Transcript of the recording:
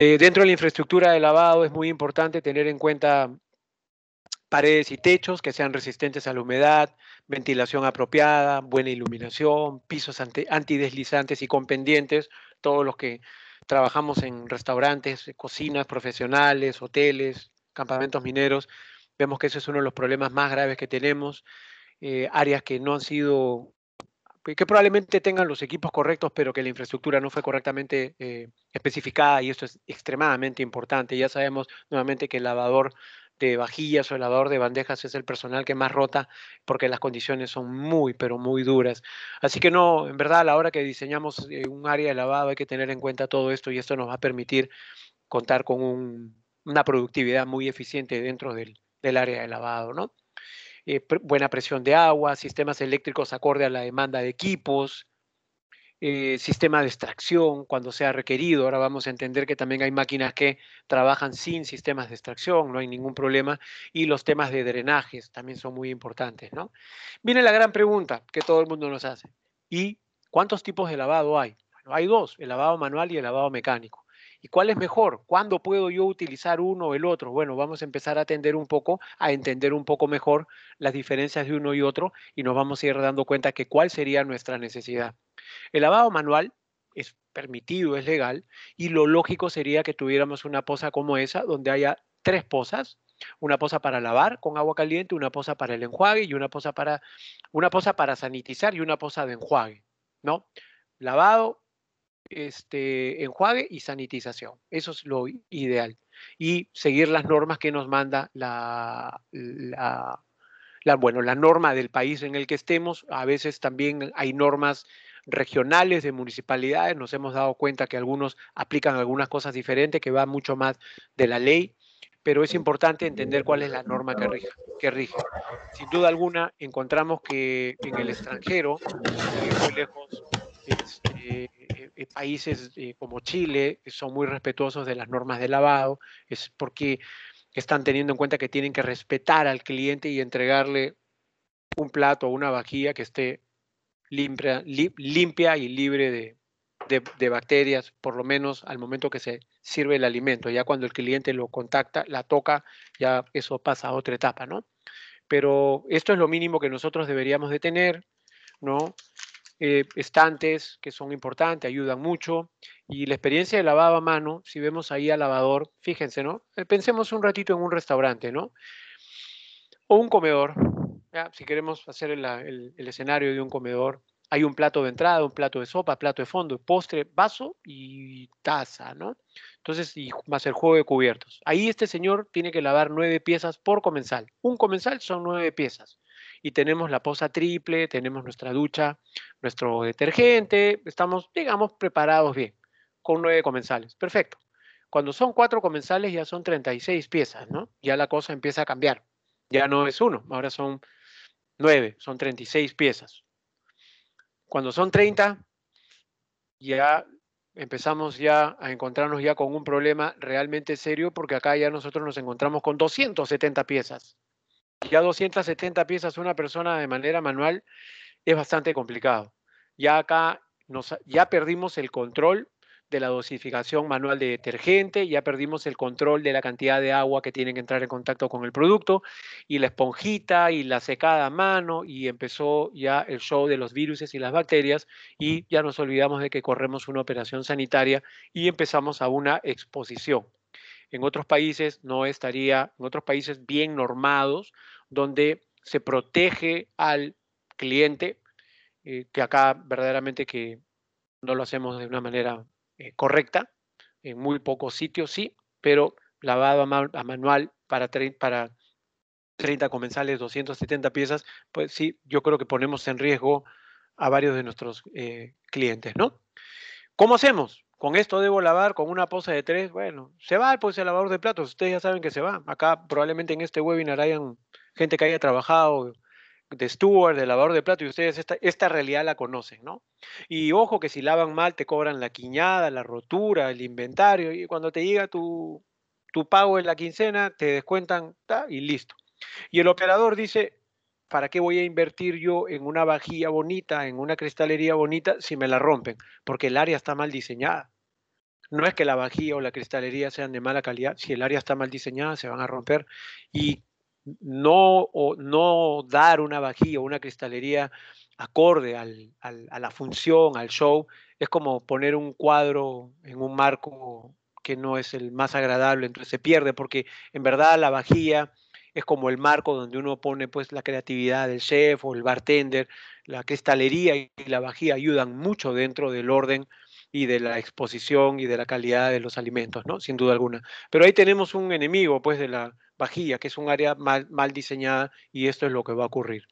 Eh, dentro de la infraestructura de lavado es muy importante tener en cuenta paredes y techos que sean resistentes a la humedad, ventilación apropiada, buena iluminación, pisos antideslizantes y con pendientes, todos los que trabajamos en restaurantes, cocinas profesionales, hoteles, campamentos mineros, vemos que ese es uno de los problemas más graves que tenemos, eh, áreas que no han sido que probablemente tengan los equipos correctos, pero que la infraestructura no fue correctamente eh, especificada y esto es extremadamente importante. Ya sabemos nuevamente que el lavador de vajillas o el lavador de bandejas es el personal que más rota porque las condiciones son muy, pero muy duras. Así que no, en verdad a la hora que diseñamos eh, un área de lavado hay que tener en cuenta todo esto y esto nos va a permitir contar con una productividad muy eficiente dentro del, área de lavado, ¿no? Eh, buena presión de agua, sistemas eléctricos acorde a la demanda de equipos, eh, sistema de extracción cuando sea requerido. Ahora vamos a entender que también hay máquinas que trabajan sin sistemas de extracción, no hay ningún problema. Y los temas de drenajes también son muy importantes, ¿no? Viene la gran pregunta que todo el mundo nos hace. ¿Y cuántos tipos de lavado hay? hay dos, el lavado manual y el lavado mecánico. ¿Y cuál es mejor? ¿Cuándo puedo yo utilizar uno o el otro? Bueno, vamos a empezar a atender un poco, a entender un poco mejor las diferencias de uno y otro y nos vamos a ir dando cuenta que cuál sería nuestra necesidad. El lavado manual es permitido, es legal, y lo lógico sería que tuviéramos una poza como esa, donde haya tres pozas, una poza para lavar con agua caliente, una poza para el enjuague y una poza para, una poza para sanitizar y una poza de enjuague, ¿no? Lavado, este, enjuague y sanitización. Eso es lo ideal. Y seguir las normas que nos manda la, la, la, bueno, la norma del país en el que estemos. A veces también hay normas regionales de municipalidades, nos hemos dado cuenta que algunos aplican algunas cosas diferentes, que va mucho más de la ley, pero es importante entender cuál es la norma que rige. Que rige. Sin duda alguna, encontramos que en el extranjero, muy lejos, este, eh, países eh, como Chile son muy respetuosos de las normas de lavado, es porque están teniendo en cuenta que tienen que respetar al cliente y entregarle un plato o una vajilla que esté limpia, limpia y libre de, de, bacterias, por lo menos al momento que se sirve el alimento. Ya cuando el cliente lo contacta, la toca, ya eso pasa a otra etapa, ¿no? Pero esto es lo mínimo que nosotros deberíamos de tener, ¿no? Eh, estantes que son importantes, ayudan mucho. Y la experiencia de lavado a mano, si vemos ahí al lavador, fíjense, ¿no? Eh, pensemos un ratito en un restaurante, ¿no? O un comedor, si queremos hacer el, escenario de un comedor, hay un plato de entrada, un plato de sopa, plato de fondo, postre, vaso y taza, ¿no? Entonces, y más el juego de cubiertos. Ahí este señor tiene que lavar nueve piezas por comensal. Un comensal son nueve piezas. Y tenemos la poza triple, tenemos nuestra ducha, nuestro detergente, estamos, digamos, preparados bien, con nueve comensales. Perfecto. Cuando son cuatro comensales ya son 36 piezas, ¿no? Ya la cosa empieza a cambiar. Ya no es uno, ahora son 9, son 36 piezas. Cuando son 30, ya empezamos ya a encontrarnos ya con un problema realmente serio porque acá ya nosotros nos encontramos con 270 piezas. Ya 270 piezas una persona de manera manual es bastante complicado. Ya acá nos, ya perdimos el control de la dosificación manual de detergente, ya perdimos el control de la cantidad de agua que tienen que entrar en contacto con el producto y la esponjita y la secada a mano y empezó ya el show de los virus y las bacterias y ya nos olvidamos de que corremos una operación sanitaria y empezamos a una exposición. En otros países no estaría, en otros países bien normados, donde se protege al cliente, eh, que acá verdaderamente que no lo hacemos de una manera eh, correcta, en muy pocos sitios sí, pero lavado a, manual para, para 30 comensales, 270 piezas, pues sí, yo creo que ponemos en riesgo a varios de nuestros eh, clientes, ¿no? ¿Cómo hacemos? Con esto debo lavar con una poza de tres, bueno, se va pues el lavador de platos, ustedes ya saben que se va. Acá probablemente en este webinar hayan gente que haya trabajado de steward, de lavador de plato, y ustedes esta, realidad la conocen, ¿no? Y ojo que si lavan mal te cobran la quiñada, la rotura, el inventario, y cuando te llega tu, tu pago en la quincena, te descuentan y listo. Y el operador dice, ¿para qué voy a invertir yo en una vajilla bonita, en una cristalería bonita, si me la rompen? Porque el área está mal diseñada. no es que la vajilla o la cristalería sean de mala calidad, si el área está mal diseñada se van a romper y no, o no dar una vajilla o una cristalería acorde a la función, al show, es como poner un cuadro en un marco que no es el más agradable, entonces se pierde, porque en verdad la vajilla es como el marco donde uno pone pues la creatividad del chef o el bartender, la cristalería y la vajilla ayudan mucho dentro del orden y de la exposición y de la calidad de los alimentos, ¿no? Sin duda alguna. Pero ahí tenemos un enemigo, pues, de la vajilla, que es un área mal, mal diseñada y esto es lo que va a ocurrir.